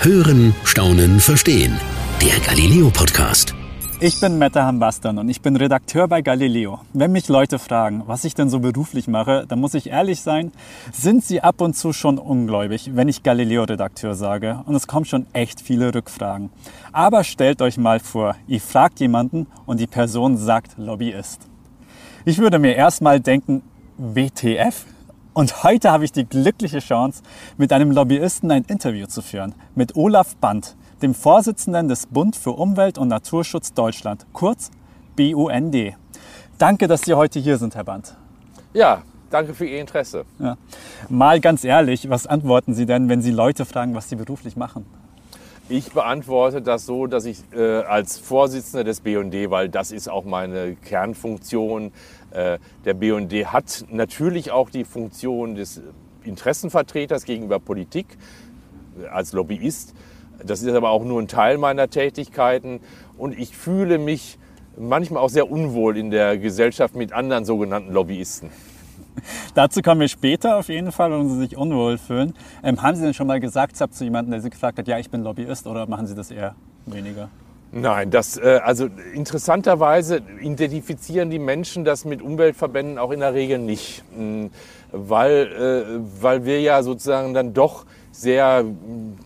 Hören, Staunen, Verstehen. Der Galileo Podcast. Ich bin Mette Hambastan und ich bin Redakteur bei Galileo. Wenn mich Leute fragen, was ich denn so beruflich mache, dann muss ich ehrlich sein, sind sie ab und zu schon ungläubig, wenn ich Galileo-Redakteur sage. Und es kommen schon echt viele Rückfragen. Aber stellt euch mal vor, ihr fragt jemanden und die Person sagt Lobbyist. Ich würde mir erstmal denken, WTF? Und heute habe ich die glückliche Chance, mit einem Lobbyisten ein Interview zu führen. Mit Olaf Band, dem Vorsitzenden des Bund für Umwelt und Naturschutz Deutschland, kurz BUND. Danke, dass Sie heute hier sind, Herr Band. Ja, danke für Ihr Interesse. Ja. Mal ganz ehrlich, was antworten Sie denn, wenn Sie Leute fragen, was Sie beruflich machen? Ich beantworte das so, dass ich äh, als Vorsitzender des BUND, weil das ist auch meine Kernfunktion, äh, der BUND hat natürlich auch die Funktion des Interessenvertreters gegenüber Politik äh, als Lobbyist. Das ist aber auch nur ein Teil meiner Tätigkeiten und ich fühle mich manchmal auch sehr unwohl in der Gesellschaft mit anderen sogenannten Lobbyisten. Dazu kommen wir später auf jeden Fall, wenn Sie sich unwohl fühlen. Ähm, haben Sie denn schon mal gesagt zu jemandem, der Sie gefragt hat, ja, ich bin Lobbyist, oder machen Sie das eher weniger? Nein, das, äh, also interessanterweise identifizieren die Menschen das mit Umweltverbänden auch in der Regel nicht, hm, weil, äh, weil wir ja sozusagen dann doch sehr hm,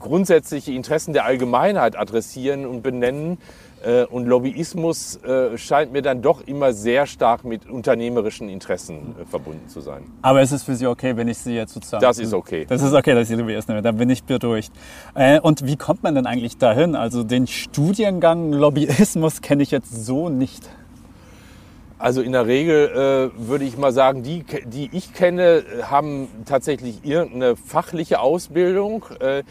grundsätzliche Interessen der Allgemeinheit adressieren und benennen äh, und Lobbyismus äh, scheint mir dann doch immer sehr stark mit unternehmerischen Interessen äh, verbunden zu sein. Aber ist es für Sie okay, wenn ich Sie jetzt sozusagen... Das ist okay. Das ist okay, dass ich Lobbyist nehme, dann bin ich beruhigt. Und wie kommt man denn eigentlich dahin? Also den Studiengang Lobbyismus kenne ich jetzt so nicht. Also in der Regel äh, würde ich mal sagen, die, die ich kenne, haben tatsächlich irgendeine fachliche Ausbildung. Äh,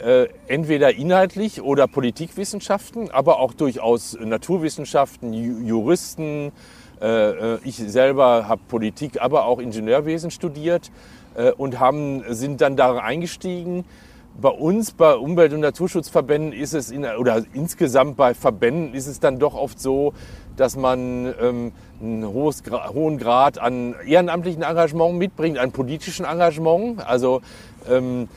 äh, entweder inhaltlich oder Politikwissenschaften, aber auch durchaus Naturwissenschaften, Juristen. Äh, äh, ich selber habe Politik, aber auch Ingenieurwesen studiert äh, und haben, sind dann da eingestiegen. Bei uns, bei Umwelt- und Naturschutzverbänden ist es, in, oder insgesamt bei Verbänden ist es dann doch oft so, dass man ähm, einen hohes, hohen Grad an ehrenamtlichen Engagement mitbringt, an politischen Engagement. Also ähm,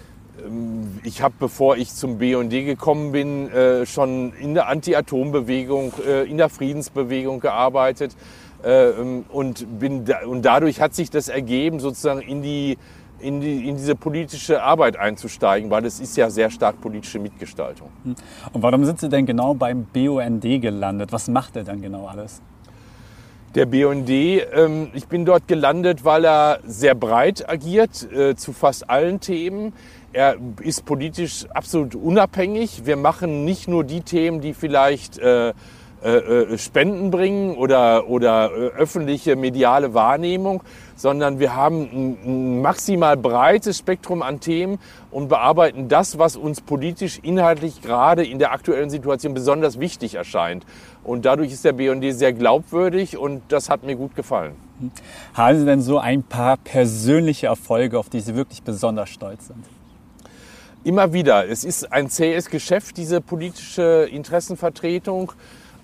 ich habe, bevor ich zum BND gekommen bin, äh, schon in der Anti-Atom-Bewegung, äh, in der Friedensbewegung gearbeitet. Äh, ähm, und, bin da, und dadurch hat sich das ergeben, sozusagen in, die, in, die, in diese politische Arbeit einzusteigen, weil es ist ja sehr stark politische Mitgestaltung. Hm. Und warum sind Sie denn genau beim BUND gelandet? Was macht er dann genau alles? Der BUND, ähm, ich bin dort gelandet, weil er sehr breit agiert äh, zu fast allen Themen. Er ist politisch absolut unabhängig. Wir machen nicht nur die Themen, die vielleicht äh, äh, äh, Spenden bringen oder, oder äh, öffentliche mediale Wahrnehmung, sondern wir haben ein, ein maximal breites Spektrum an Themen und bearbeiten das, was uns politisch inhaltlich gerade in der aktuellen Situation besonders wichtig erscheint. Und dadurch ist der BND sehr glaubwürdig und das hat mir gut gefallen. Haben Sie denn so ein paar persönliche Erfolge, auf die Sie wirklich besonders stolz sind? Immer wieder. Es ist ein zähes Geschäft, diese politische Interessenvertretung.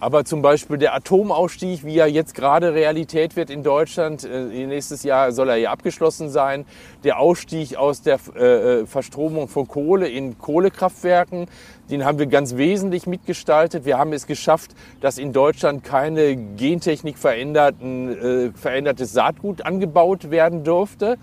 Aber zum Beispiel der Atomausstieg, wie er jetzt gerade Realität wird in Deutschland, äh, nächstes Jahr soll er ja abgeschlossen sein. Der Ausstieg aus der äh, äh, Verstromung von Kohle in Kohlekraftwerken, den haben wir ganz wesentlich mitgestaltet. Wir haben es geschafft, dass in Deutschland keine Gentechnik verändertes Saatgut angebaut werden durfte.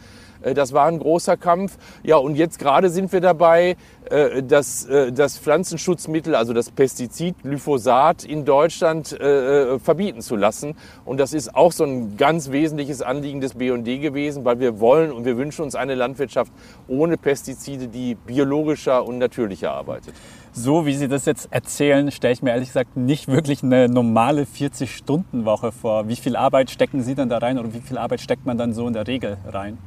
Äh, das war ein großer Kampf. Ja, und jetzt gerade sind wir dabei, äh, das, äh, das Pflanzenschutzmittel, also das Pestizid Glyphosat in Deutschland verbieten zu lassen. Und das ist auch so ein ganz wesentliches Anliegen des BND gewesen, weil wir wollen und wir wünschen uns eine Landwirtschaft ohne Pestizide, die biologischer und natürlicher arbeitet. So wie Sie das jetzt erzählen, stelle ich mir ehrlich gesagt nicht wirklich eine normale 40-Stunden-Woche vor. Wie viel Arbeit stecken Sie denn da rein oder wie viel Arbeit steckt man dann so in der Regel rein?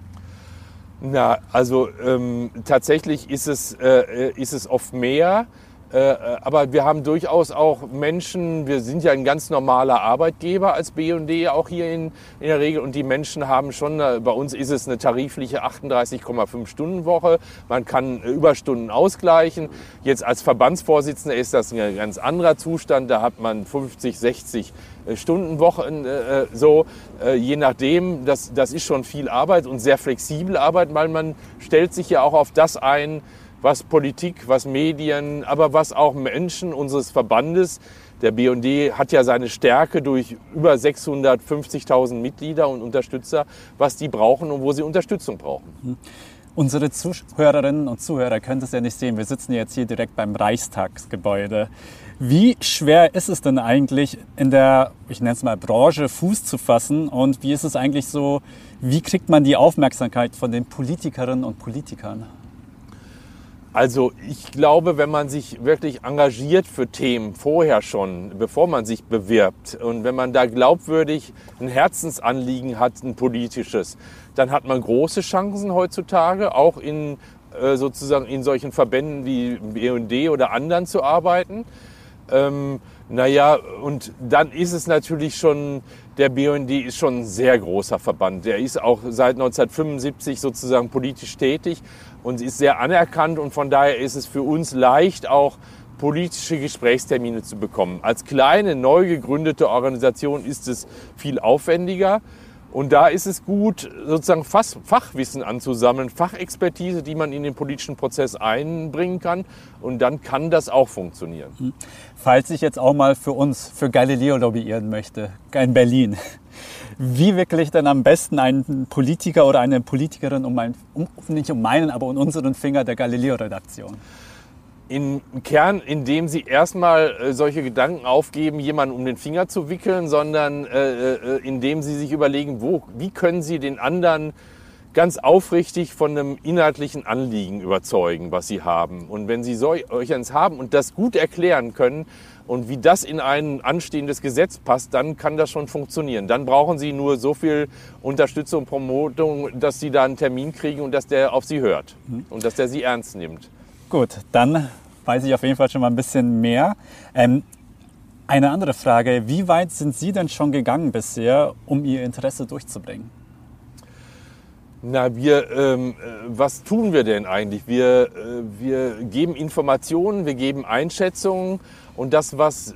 Na, also ähm, tatsächlich ist es, äh, ist es oft mehr. Äh, aber wir haben durchaus auch Menschen, wir sind ja ein ganz normaler Arbeitgeber als BD auch hier in, in der Regel und die Menschen haben schon, äh, bei uns ist es eine tarifliche 38,5 Stunden Woche, man kann äh, Überstunden ausgleichen. Jetzt als Verbandsvorsitzender ist das ein ganz anderer Zustand, da hat man 50, 60 Stundenwochen äh, so, äh, je nachdem, das, das ist schon viel Arbeit und sehr flexibel Arbeit, weil man stellt sich ja auch auf das ein, was Politik, was Medien, aber was auch Menschen unseres Verbandes, der BND hat ja seine Stärke durch über 650.000 Mitglieder und Unterstützer, was die brauchen und wo sie Unterstützung brauchen. Unsere Zuhörerinnen und Zuhörer können das ja nicht sehen. Wir sitzen jetzt hier direkt beim Reichstagsgebäude. Wie schwer ist es denn eigentlich in der, ich nenne es mal Branche, Fuß zu fassen? Und wie ist es eigentlich so, wie kriegt man die Aufmerksamkeit von den Politikerinnen und Politikern? Also ich glaube, wenn man sich wirklich engagiert für Themen vorher schon, bevor man sich bewirbt und wenn man da glaubwürdig ein Herzensanliegen hat, ein politisches, dann hat man große Chancen heutzutage, auch in äh, sozusagen in solchen Verbänden wie BND oder anderen zu arbeiten. Ähm, naja, und dann ist es natürlich schon, der BUND ist schon ein sehr großer Verband. Der ist auch seit 1975 sozusagen politisch tätig und ist sehr anerkannt und von daher ist es für uns leicht auch politische Gesprächstermine zu bekommen. Als kleine, neu gegründete Organisation ist es viel aufwendiger. Und da ist es gut, sozusagen Fachwissen anzusammeln, Fachexpertise, die man in den politischen Prozess einbringen kann. Und dann kann das auch funktionieren. Hm. Falls ich jetzt auch mal für uns, für Galileo lobbyieren möchte, in Berlin, wie wirklich ich denn am besten einen Politiker oder eine Politikerin um meinen, um, nicht um meinen, aber um unseren Finger der Galileo-Redaktion? Im Kern, indem sie erstmal äh, solche Gedanken aufgeben, jemanden um den Finger zu wickeln, sondern äh, äh, indem sie sich überlegen, wo, wie können sie den anderen ganz aufrichtig von einem inhaltlichen Anliegen überzeugen, was sie haben. Und wenn sie solch eins haben und das gut erklären können und wie das in ein anstehendes Gesetz passt, dann kann das schon funktionieren. Dann brauchen sie nur so viel Unterstützung und Promotung, dass sie da einen Termin kriegen und dass der auf sie hört mhm. und dass der sie ernst nimmt. Gut, dann weiß ich auf jeden Fall schon mal ein bisschen mehr. Ähm, eine andere Frage, wie weit sind Sie denn schon gegangen bisher, um Ihr Interesse durchzubringen? Na, wir, ähm, äh, was tun wir denn eigentlich? Wir, äh, wir geben Informationen, wir geben Einschätzungen und das, was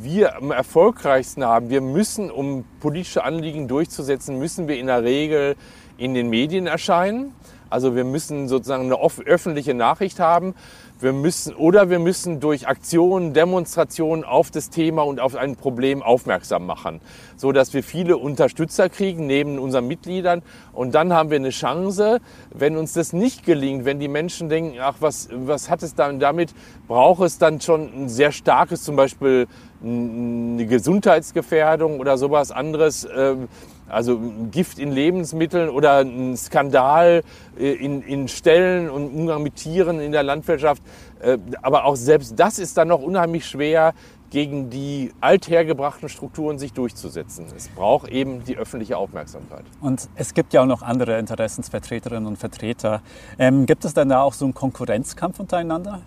wir am erfolgreichsten haben, wir müssen, um politische Anliegen durchzusetzen, müssen wir in der Regel in den Medien erscheinen. Also wir müssen sozusagen eine öffentliche Nachricht haben. Wir müssen, oder wir müssen durch Aktionen, Demonstrationen auf das Thema und auf ein Problem aufmerksam machen, so dass wir viele Unterstützer kriegen neben unseren Mitgliedern. Und dann haben wir eine Chance, wenn uns das nicht gelingt, wenn die Menschen denken, ach, was, was hat es dann damit, braucht es dann schon ein sehr starkes, zum Beispiel eine Gesundheitsgefährdung oder sowas anderes. Ähm, also Gift in Lebensmitteln oder ein Skandal äh, in, in Ställen und Umgang mit Tieren in der Landwirtschaft. Äh, aber auch selbst das ist dann noch unheimlich schwer, gegen die althergebrachten Strukturen sich durchzusetzen. Es braucht eben die öffentliche Aufmerksamkeit. Und es gibt ja auch noch andere Interessensvertreterinnen und Vertreter. Ähm, gibt es denn da auch so einen Konkurrenzkampf untereinander?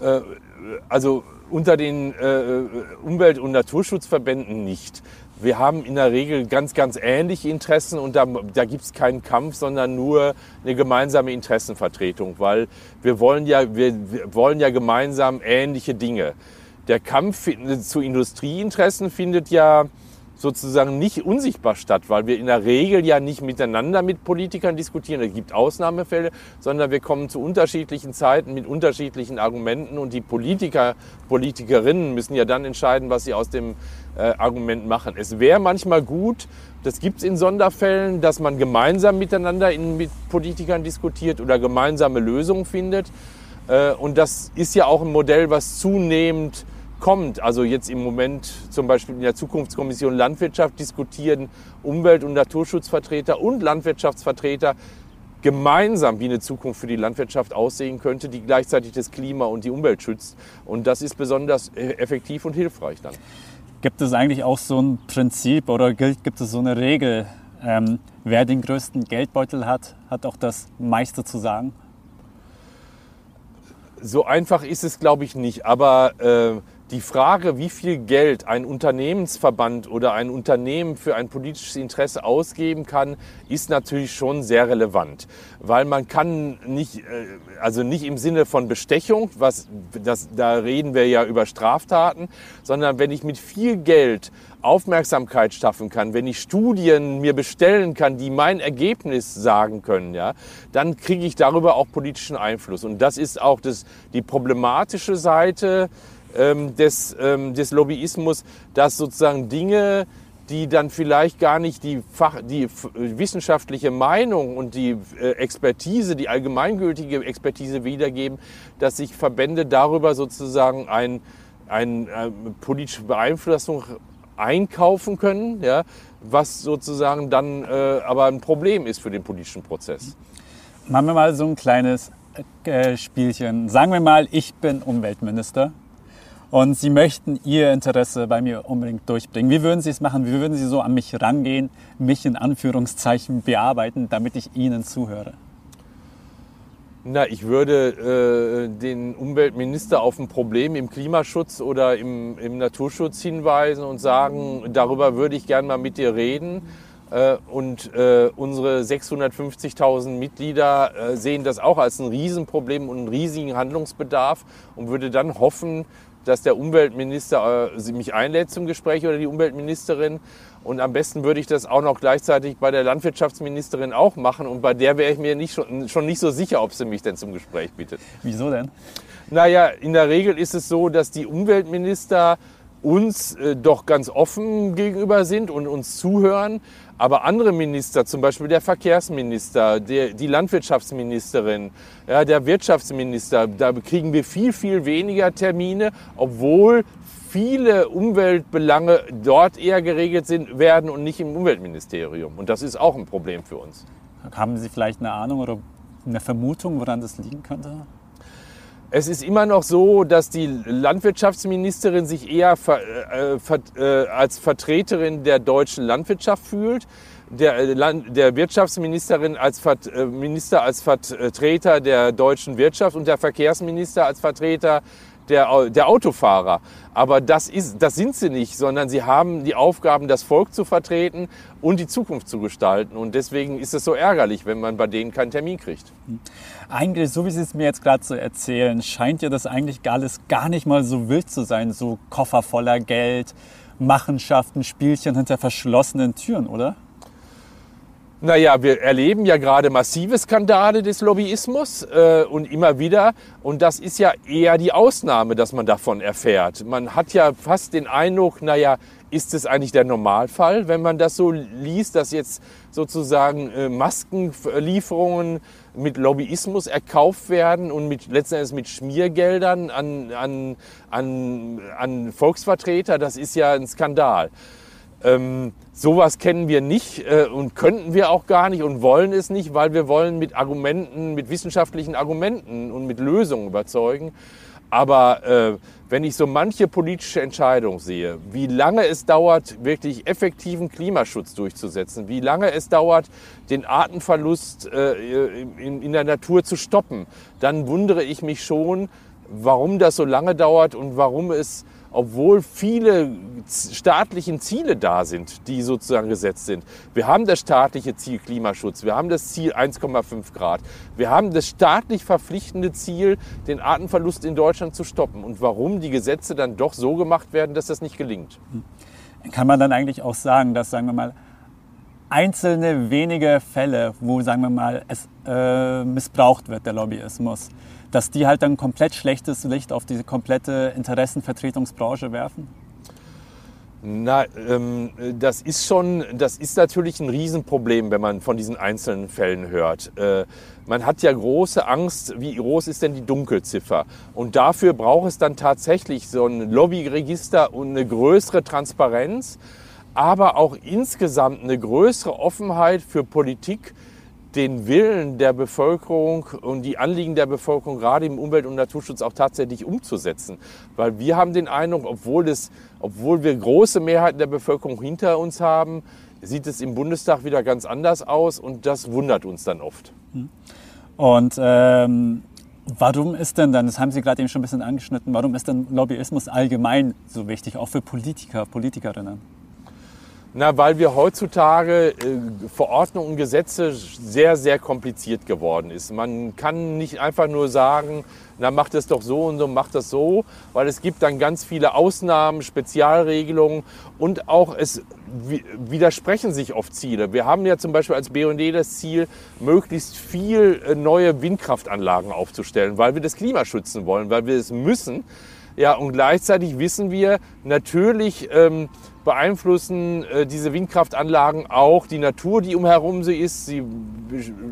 Äh, also unter den äh, Umwelt- und Naturschutzverbänden nicht. Wir haben in der Regel ganz, ganz ähnliche Interessen und da, da gibt es keinen Kampf, sondern nur eine gemeinsame Interessenvertretung, weil wir wollen ja, wir, wir wollen ja gemeinsam ähnliche Dinge. Der Kampf zu Industrieinteressen findet ja sozusagen nicht unsichtbar statt, weil wir in der Regel ja nicht miteinander mit Politikern diskutieren. Es gibt Ausnahmefälle, sondern wir kommen zu unterschiedlichen Zeiten mit unterschiedlichen Argumenten und die Politiker, Politikerinnen müssen ja dann entscheiden, was sie aus dem äh, Argument machen. Es wäre manchmal gut, das gibt es in Sonderfällen, dass man gemeinsam miteinander in, mit Politikern diskutiert oder gemeinsame Lösungen findet. Äh, und das ist ja auch ein Modell, was zunehmend kommt. Also jetzt im Moment zum Beispiel in der Zukunftskommission Landwirtschaft diskutieren Umwelt- und Naturschutzvertreter und Landwirtschaftsvertreter gemeinsam, wie eine Zukunft für die Landwirtschaft aussehen könnte, die gleichzeitig das Klima und die Umwelt schützt. Und das ist besonders e-, effektiv und hilfreich dann. Gibt es eigentlich auch so ein Prinzip oder gibt es so eine Regel, ähm, wer den größten Geldbeutel hat, hat auch das meiste zu sagen? So einfach ist es, glaube ich, nicht. Aber äh, die Frage, wie viel Geld ein Unternehmensverband oder ein Unternehmen für ein politisches Interesse ausgeben kann, ist natürlich schon sehr relevant, weil man kann nicht, äh, also nicht im Sinne von Bestechung, was das, da reden wir ja über Straftaten, sondern wenn ich mit viel Geld Aufmerksamkeit schaffen kann, wenn ich Studien mir bestellen kann, die mein Ergebnis sagen können, ja, dann kriege ich darüber auch politischen Einfluss. Und das ist auch das, die problematische Seite ähm, des, ähm, des Lobbyismus, dass sozusagen Dinge, die dann vielleicht gar nicht die, Fach, die wissenschaftliche Meinung und die äh, Expertise, die allgemeingültige Expertise wiedergeben, dass sich Verbände darüber sozusagen ein, ein, äh, politische Beeinflussung einkaufen können, ja, was sozusagen dann äh, aber ein Problem ist für den politischen Prozess. Machen wir mal so ein kleines äh, Spielchen. Sagen wir mal, ich bin Umweltminister und Sie möchten Ihr Interesse bei mir unbedingt durchbringen. Wie würden Sie es machen? Wie würden Sie so an mich rangehen, mich in Anführungszeichen bearbeiten, damit ich Ihnen zuhöre? Na, ich würde äh, den Umweltminister auf ein Problem im Klimaschutz oder im, im Naturschutz hinweisen und sagen, darüber würde ich gerne mal mit dir reden. Äh, und äh, unsere 650.000 Mitglieder äh, sehen das auch als ein Riesenproblem und einen riesigen Handlungsbedarf und würde dann hoffen, dass der Umweltminister äh, mich einlädt zum Gespräch oder die Umweltministerin. Und am besten würde ich das auch noch gleichzeitig bei der Landwirtschaftsministerin auch machen. Und bei der wäre ich mir nicht schon, schon nicht so sicher, ob sie mich denn zum Gespräch bittet. Wieso denn? Naja, in der Regel ist es so, dass die Umweltminister uns äh, doch ganz offen gegenüber sind und uns zuhören. Aber andere Minister, zum Beispiel der Verkehrsminister, der, die Landwirtschaftsministerin, ja, der Wirtschaftsminister, da kriegen wir viel, viel weniger Termine, obwohl viele Umweltbelange dort eher geregelt sind, werden und nicht im Umweltministerium. Und das ist auch ein Problem für uns. Haben Sie vielleicht eine Ahnung oder eine Vermutung, woran das liegen könnte? Es ist immer noch so, dass die Landwirtschaftsministerin sich eher ver, äh, ver, äh, als Vertreterin der deutschen Landwirtschaft fühlt, der, äh, Land, der Wirtschaftsministerin als Ver, äh, Minister als Vertreter der deutschen Wirtschaft und der Verkehrsminister als Vertreter der, der Autofahrer. Aber das, ist, das sind sie nicht, sondern sie haben die Aufgaben, das Volk zu vertreten und die Zukunft zu gestalten. Und deswegen ist es so ärgerlich, wenn man bei denen keinen Termin kriegt. Eigentlich, so wie Sie es mir jetzt gerade so erzählen, scheint ja das eigentlich alles gar nicht mal so wild zu sein. So Koffer voller Geld, Machenschaften, Spielchen hinter verschlossenen Türen, oder? Naja, wir erleben ja gerade massive Skandale des Lobbyismus äh, und immer wieder. Und das ist ja eher die Ausnahme, dass man davon erfährt. Man hat ja fast den Eindruck, naja, ist es eigentlich der Normalfall, wenn man das so liest, dass jetzt sozusagen äh, Maskenlieferungen mit Lobbyismus erkauft werden und mit, letzten Endes mit Schmiergeldern an, an, an, an Volksvertreter? Das ist ja ein Skandal. Ähm, sowas kennen wir nicht äh, und könnten wir auch gar nicht und wollen es nicht, weil wir wollen mit Argumenten, mit wissenschaftlichen Argumenten und mit Lösungen überzeugen. Aber äh, wenn ich so manche politische Entscheidung sehe, wie lange es dauert, wirklich effektiven Klimaschutz durchzusetzen, wie lange es dauert, den Artenverlust äh, in, in der Natur zu stoppen, dann wundere ich mich schon, warum das so lange dauert und warum es obwohl viele staatliche Ziele da sind, die sozusagen gesetzt sind. Wir haben das staatliche Ziel Klimaschutz, wir haben das Ziel 1,5 Grad, wir haben das staatlich verpflichtende Ziel, den Artenverlust in Deutschland zu stoppen. Und warum die Gesetze dann doch so gemacht werden, dass das nicht gelingt. Kann man dann eigentlich auch sagen, dass, sagen wir mal, einzelne wenige Fälle, wo, sagen wir mal, es äh, missbraucht wird, der Lobbyismus, dass die halt dann komplett schlechtes Licht auf diese komplette Interessenvertretungsbranche werfen? Na, ähm, das ist schon, das ist natürlich ein Riesenproblem, wenn man von diesen einzelnen Fällen hört. Äh, man hat ja große Angst, wie groß ist denn die Dunkelziffer? Und dafür braucht es dann tatsächlich so ein Lobbyregister und eine größere Transparenz, aber auch insgesamt eine größere Offenheit für Politik, den Willen der Bevölkerung und die Anliegen der Bevölkerung gerade im Umwelt- und Naturschutz auch tatsächlich umzusetzen. Weil wir haben den Eindruck, obwohl, es, obwohl wir große Mehrheiten der Bevölkerung hinter uns haben, sieht es im Bundestag wieder ganz anders aus und das wundert uns dann oft. Und ähm, Warum ist denn dann, das haben Sie gerade eben schon ein bisschen angeschnitten, warum ist denn Lobbyismus allgemein so wichtig, auch für Politiker, Politikerinnen? Na, weil wir heutzutage äh, Verordnungen und Gesetze sehr, sehr kompliziert geworden ist. Man kann nicht einfach nur sagen, na, macht es doch so und so, macht das so, weil es gibt dann ganz viele Ausnahmen, Spezialregelungen und auch es widersprechen sich oft Ziele. Wir haben ja zum Beispiel als BND das Ziel, möglichst viel äh, neue Windkraftanlagen aufzustellen, weil wir das Klima schützen wollen, weil wir es müssen. Ja, und gleichzeitig wissen wir natürlich, ähm, beeinflussen äh, diese Windkraftanlagen auch die Natur, die umherum sie ist. Sie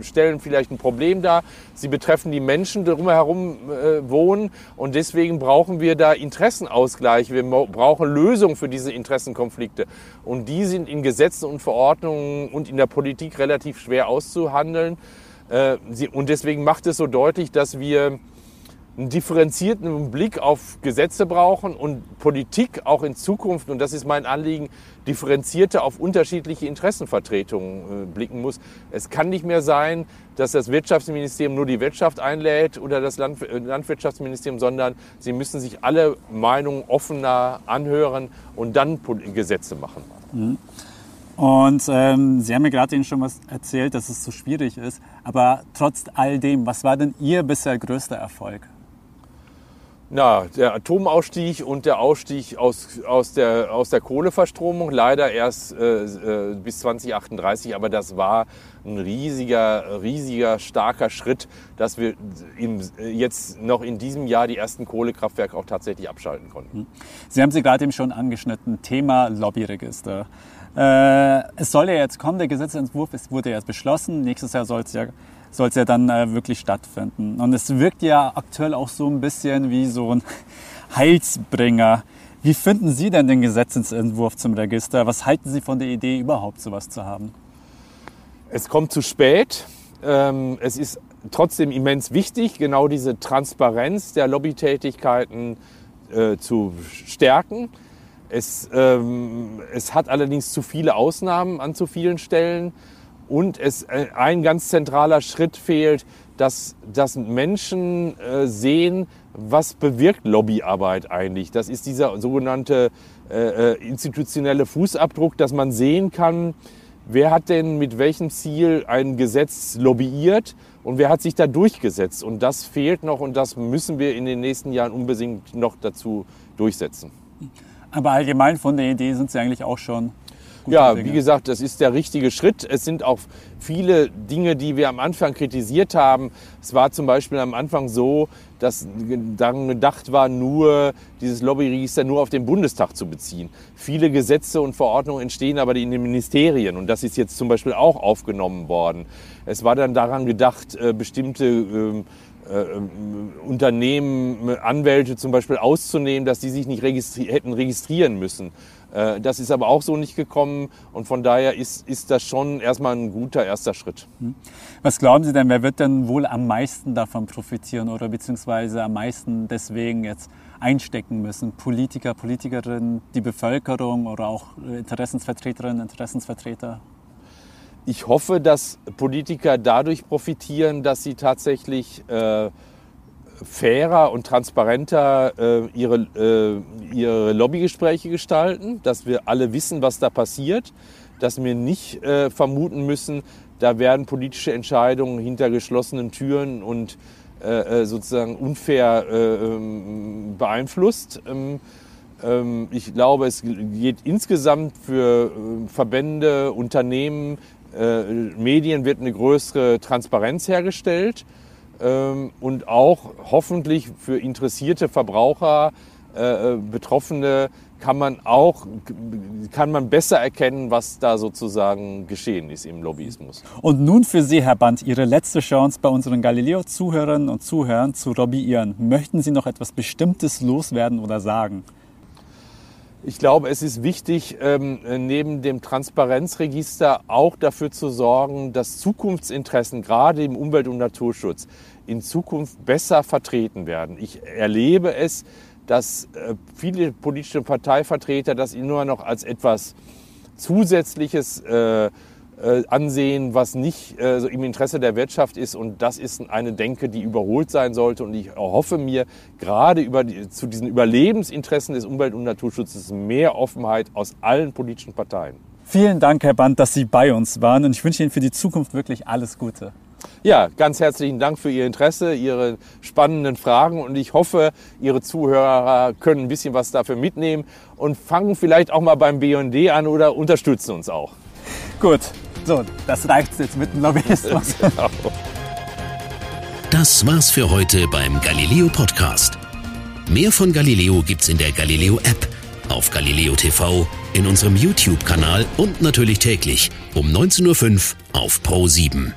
stellen vielleicht ein Problem dar. Sie betreffen die Menschen, die drumherum äh, wohnen. Und deswegen brauchen wir da Interessenausgleich. Wir brauchen Lösungen für diese Interessenkonflikte. Und die sind in Gesetzen und Verordnungen und in der Politik relativ schwer auszuhandeln. Äh, sie, und deswegen macht es so deutlich, dass wir einen differenzierten Blick auf Gesetze brauchen und Politik auch in Zukunft, und das ist mein Anliegen, differenzierte auf unterschiedliche Interessenvertretungen äh, blicken muss. Es kann nicht mehr sein, dass das Wirtschaftsministerium nur die Wirtschaft einlädt oder das äh, Landwirtschaftsministerium, sondern sie müssen sich alle Meinungen offener anhören und dann Gesetze machen. Mhm. Und ähm, Sie haben mir gerade Ihnen schon was erzählt, dass es so schwierig ist. Aber trotz all dem, was war denn Ihr bisher größter Erfolg? Na, der Atomausstieg und der Ausstieg aus, aus, der, aus der Kohleverstromung, leider erst äh, äh bis 2038, aber das war ein riesiger, riesiger, starker Schritt, dass wir im, jetzt noch in diesem Jahr die ersten Kohlekraftwerke auch tatsächlich abschalten konnten. Hm. Sie haben sie gerade eben schon angeschnitten, Thema Lobbyregister. Äh, es soll ja jetzt kommen, der Gesetzentwurf es wurde jetzt beschlossen, nächstes Jahr soll es ja soll ja dann äh, wirklich stattfinden. Und es wirkt ja aktuell auch so ein bisschen wie so ein Heilsbringer. Wie finden Sie denn den Gesetzentwurf zum Register? Was halten Sie von der Idee, überhaupt sowas zu haben? Es kommt zu spät. Ähm, es ist trotzdem immens wichtig, genau diese Transparenz der Lobbytätigkeiten äh, zu stärken. Es, ähm, es hat allerdings zu viele Ausnahmen an zu vielen Stellen. Und es, äh, ein ganz zentraler Schritt fehlt, dass, dass Menschen äh, sehen, was bewirkt Lobbyarbeit eigentlich. Das ist dieser sogenannte äh, äh, institutionelle Fußabdruck, dass man sehen kann, wer hat denn mit welchem Ziel ein Gesetz lobbyiert und wer hat sich da durchgesetzt. Und das fehlt noch und das müssen wir in den nächsten Jahren unbedingt noch dazu durchsetzen. Aber allgemein von der Idee sind Sie eigentlich auch schon ja, Dinge. wie gesagt, das ist der richtige Schritt. Es sind auch viele Dinge, die wir am Anfang kritisiert haben. Es war zum Beispiel am Anfang so, dass dann gedacht war, nur dieses Lobbyregister nur auf den Bundestag zu beziehen. Viele Gesetze und Verordnungen entstehen aber in den Ministerien und das ist jetzt zum Beispiel auch aufgenommen worden. Es war dann daran gedacht, äh, bestimmte ähm, äh, ähm, Unternehmen, Anwälte zum Beispiel auszunehmen, dass die sich nicht registri hätten registrieren müssen. Äh, das ist aber auch so nicht gekommen und von daher ist, ist das schon erstmal ein guter erster Schritt. Hm. Was glauben Sie denn, wer wird denn wohl am meisten davon profitieren oder beziehungsweise am meisten deswegen jetzt einstecken müssen? Politiker, Politikerinnen, die Bevölkerung oder auch Interessensvertreterinnen, Interessensvertreter? Ich hoffe, dass Politiker dadurch profitieren, dass sie tatsächlich äh, fairer und transparenter äh, ihre, äh, ihre Lobbygespräche gestalten, dass wir alle wissen, was da passiert, dass wir nicht äh, vermuten müssen, da werden politische Entscheidungen hinter geschlossenen Türen und äh, äh, sozusagen unfair äh, ähm, beeinflusst. Ähm, ähm, ich glaube, es geht insgesamt für Verbände, Unternehmen, Medien wird eine größere Transparenz hergestellt. Ähm, und auch hoffentlich für interessierte Verbraucher, äh, äh, Betroffene kann man auch kann man besser erkennen, was da sozusagen geschehen ist im Lobbyismus. Und nun für Sie, Herr Band, Ihre letzte Chance bei unseren Galileo-Zuhörern und Zuhörern zu lobbyieren. Möchten Sie noch etwas Bestimmtes loswerden oder sagen? Ich glaube, es ist wichtig, ähm, neben dem Transparenzregister auch dafür zu sorgen, dass Zukunftsinteressen, gerade im Umwelt- und Naturschutz, in Zukunft besser vertreten werden. Ich erlebe es, dass äh, viele politische Parteivertreter das nur noch als etwas Zusätzliches äh, äh, ansehen, was nicht äh, so im Interesse der Wirtschaft ist. Und das ist eine Denke, die überholt sein sollte. Und ich hoffe mir gerade über die, zu diesen Überlebensinteressen des Umwelt- und Naturschutzes mehr Offenheit aus allen politischen Parteien. Vielen Dank, Herr Band, dass Sie bei uns waren. Und ich wünsche Ihnen für die Zukunft wirklich alles Gute. Ja, ganz herzlichen Dank für Ihr Interesse, Ihre spannenden Fragen und ich hoffe, Ihre Zuhörer können ein bisschen was dafür mitnehmen und fangen vielleicht auch mal beim BND an oder unterstützen uns auch. Gut, so, das reicht jetzt mit dem Lobbyismus. genau. Das war's für heute beim Galileo Podcast. Mehr von Galileo gibt's in der Galileo App, auf Galileo TV, in unserem YouTube-Kanal und natürlich täglich um 19.05 Uhr auf Pro 7.